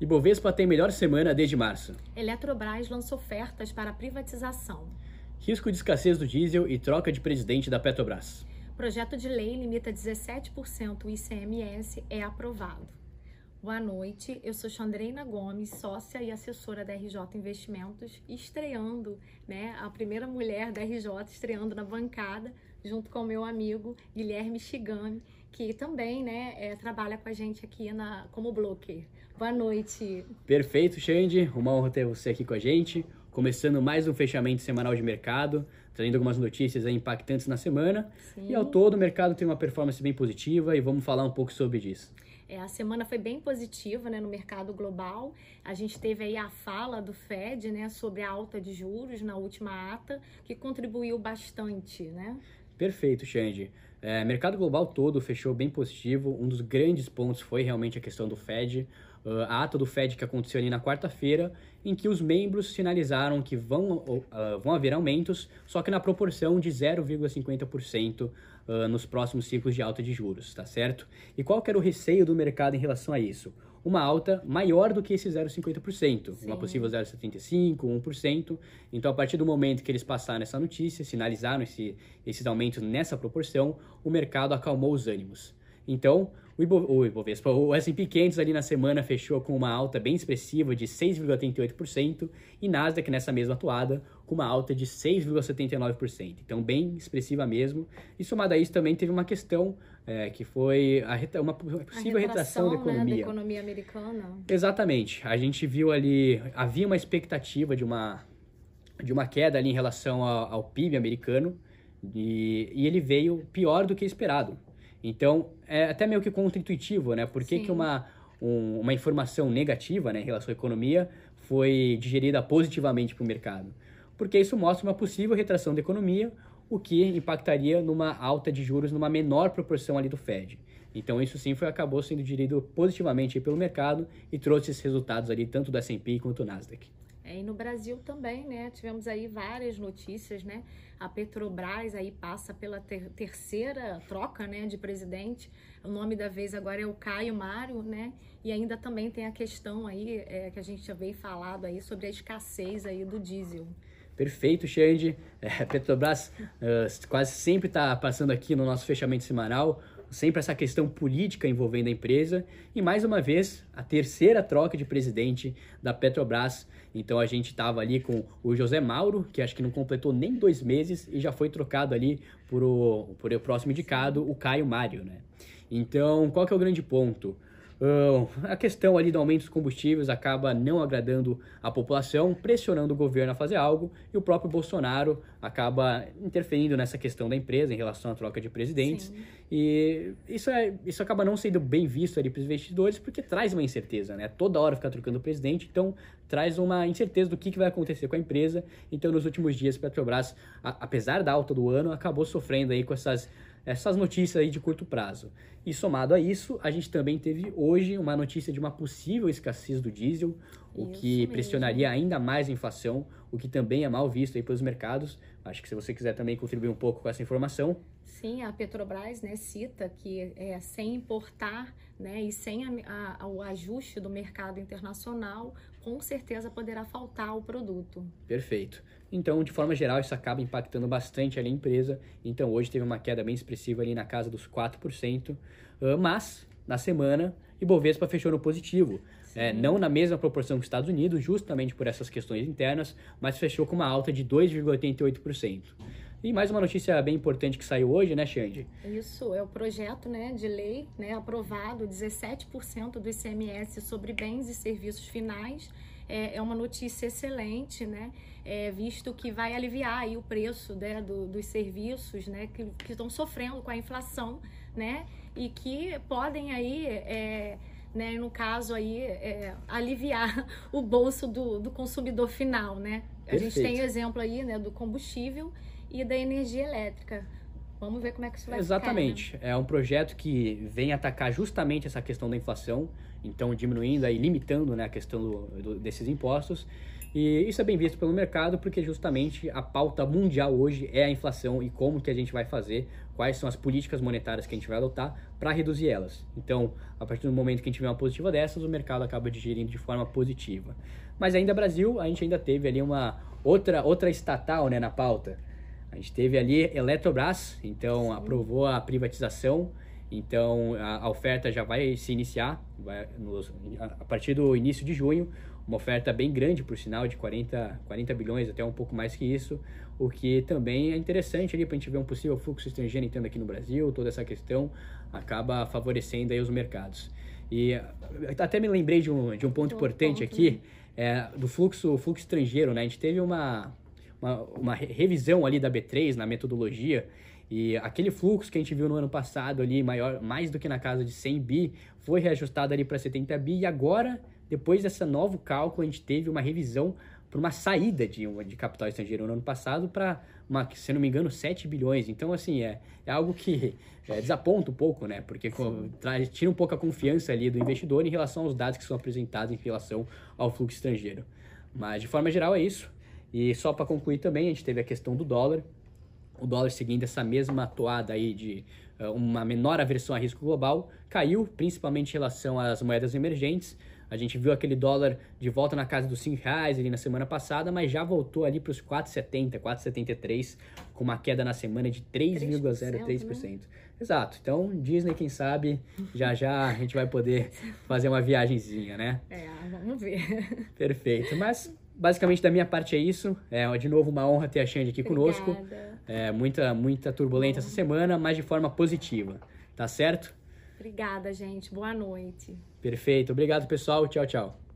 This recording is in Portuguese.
Ibovespa tem melhor semana desde março. Eletrobras lança ofertas para privatização. Risco de escassez do diesel e troca de presidente da Petrobras. Projeto de lei limita 17% o ICMS é aprovado. Boa noite, eu sou Chandreina Gomes, sócia e assessora da RJ Investimentos, estreando, né, a primeira mulher da RJ estreando na bancada, junto com o meu amigo Guilherme Shigami, que também, né, é, trabalha com a gente aqui na, como blocker. Boa noite. Perfeito, Xande, uma honra ter você aqui com a gente, começando mais um fechamento semanal de mercado, trazendo algumas notícias impactantes na semana, Sim. e ao todo o mercado tem uma performance bem positiva e vamos falar um pouco sobre isso. É, a semana foi bem positiva né, no mercado global. A gente teve aí a fala do Fed né, sobre a alta de juros na última ata, que contribuiu bastante. Né? Perfeito, Xande. É, mercado global todo fechou bem positivo. Um dos grandes pontos foi realmente a questão do Fed. Uh, a ata do Fed que aconteceu ali na quarta-feira, em que os membros sinalizaram que vão, uh, vão haver aumentos, só que na proporção de 0,50% uh, nos próximos ciclos de alta de juros, tá certo? E qual que era o receio do mercado em relação a isso? Uma alta maior do que esse 0,50%, uma possível 0,75%, 1%. Então, a partir do momento que eles passaram essa notícia, sinalizaram esse, esses aumentos nessa proporção, o mercado acalmou os ânimos. Então, o, Ibo, o Ibovespa, o S&P 500 ali na semana fechou com uma alta bem expressiva de 6,88% e Nasdaq nessa mesma atuada com uma alta de 6,79%. Então, bem expressiva mesmo. E somado a isso também teve uma questão é, que foi a, uma possível a retração, da economia. Né, da economia americana. Exatamente. A gente viu ali, havia uma expectativa de uma, de uma queda ali em relação ao, ao PIB americano e, e ele veio pior do que esperado. Então, é até meio que contra-intuitivo, né? Por que, que uma, um, uma informação negativa né, em relação à economia foi digerida positivamente para o mercado? Porque isso mostra uma possível retração da economia, o que impactaria numa alta de juros numa menor proporção ali do Fed. Então isso sim foi acabou sendo digerido positivamente pelo mercado e trouxe esses resultados ali tanto do S&P quanto do Nasdaq. É, e no Brasil também, né? Tivemos aí várias notícias, né? A Petrobras aí passa pela ter terceira troca, né, de presidente. O nome da vez agora é o Caio Mário, né? E ainda também tem a questão aí é, que a gente já veio falado aí sobre a escassez aí do diesel. Perfeito, Xande. É, Petrobras uh, quase sempre está passando aqui no nosso fechamento semanal sempre essa questão política envolvendo a empresa e mais uma vez a terceira troca de presidente da Petrobras. Então a gente estava ali com o José Mauro, que acho que não completou nem dois meses e já foi trocado ali por o, por o próximo indicado, o Caio Mário, né? Então, qual que é o grande ponto? Uh, a questão ali do aumento dos combustíveis acaba não agradando a população, pressionando o governo a fazer algo, e o próprio Bolsonaro acaba interferindo nessa questão da empresa em relação à troca de presidentes. Sim. E isso, é, isso acaba não sendo bem visto ali para os investidores, porque traz uma incerteza, né? Toda hora ficar trocando o presidente, então traz uma incerteza do que, que vai acontecer com a empresa. Então, nos últimos dias, Petrobras, a, apesar da alta do ano, acabou sofrendo aí com essas essas notícias aí de curto prazo. E somado a isso, a gente também teve hoje uma notícia de uma possível escassez do diesel, o isso que mesmo. pressionaria ainda mais a inflação, o que também é mal visto aí pelos mercados. Acho que se você quiser também contribuir um pouco com essa informação. Sim, a Petrobras né, cita que é, sem importar né, e sem a, a, o ajuste do mercado internacional, com certeza poderá faltar o produto. Perfeito. Então, de forma geral, isso acaba impactando bastante ali a empresa. Então, hoje teve uma queda bem expressiva ali na casa dos 4%. Ah, mas, na semana, Ibovespa fechou no positivo. É, não na mesma proporção que os Estados Unidos, justamente por essas questões internas, mas fechou com uma alta de 2,88%. E mais uma notícia bem importante que saiu hoje, né, Xande? Isso, é o projeto né, de lei né, aprovado, 17% do ICMS sobre bens e serviços finais. É, é uma notícia excelente, né? É, visto que vai aliviar aí o preço né, do, dos serviços né, que, que estão sofrendo com a inflação, né? E que podem aí... É, né, no caso aí, é, aliviar o bolso do, do consumidor final, né? Perfeito. A gente tem exemplo aí, né, do combustível e da energia elétrica. Vamos ver como é que isso vai Exatamente. Ficar, né? É um projeto que vem atacar justamente essa questão da inflação, então diminuindo aí, limitando né, a questão do, do, desses impostos. E isso é bem visto pelo mercado porque justamente a pauta mundial hoje é a inflação e como que a gente vai fazer, quais são as políticas monetárias que a gente vai adotar para reduzir elas. Então, a partir do momento que a gente vê uma positiva dessas, o mercado acaba digerindo de forma positiva. Mas ainda Brasil, a gente ainda teve ali uma outra outra estatal, né, na pauta. A gente teve ali Eletrobras, então Sim. aprovou a privatização então a, a, oferta já vai se iniciar vai nos, a partir do início de junho uma oferta bem grande, por sinal, de 40, 40 bilhões, até um pouco mais que isso, o que também é interessante ali para a gente ver um possível fluxo estrangeiro entrando aqui no Brasil, toda essa questão acaba favorecendo aí os mercados. E até me lembrei de um, de um ponto importante ponto. aqui, é, do fluxo, fluxo estrangeiro, né? A gente teve uma, uma, uma revisão ali da B3 na metodologia e aquele fluxo que a gente viu no ano passado ali, maior, mais do que na casa de 100 bi, foi reajustado ali para 70 bi e agora depois dessa novo cálculo, a gente teve uma revisão para uma saída de, de capital estrangeiro no ano passado para, se não me engano, 7 bilhões. Então, assim, é, é algo que é, desaponta um pouco, né? Porque traz, tira um pouco a confiança ali do investidor em relação aos dados que são apresentados em relação ao fluxo estrangeiro. Mas, de forma geral, é isso. E só para concluir também, a gente teve a questão do dólar. O dólar seguindo essa mesma toada aí de uh, uma menor aversão a risco global, caiu, principalmente em relação às moedas emergentes. A gente viu aquele dólar de volta na casa dos 5 reais ali na semana passada, mas já voltou ali para os 4,70, 4,73, com uma queda na semana de 3,03%. Né? Exato. Então, Disney, quem sabe, já já a gente vai poder fazer uma viagenzinha, né? É, vamos ver. Perfeito. Mas, basicamente, da minha parte é isso. É, de novo, uma honra ter a Xande aqui Obrigada. conosco. É, muita, muita turbulência essa semana, mas de forma positiva. Tá certo? Obrigada, gente. Boa noite. Perfeito. Obrigado, pessoal. Tchau, tchau.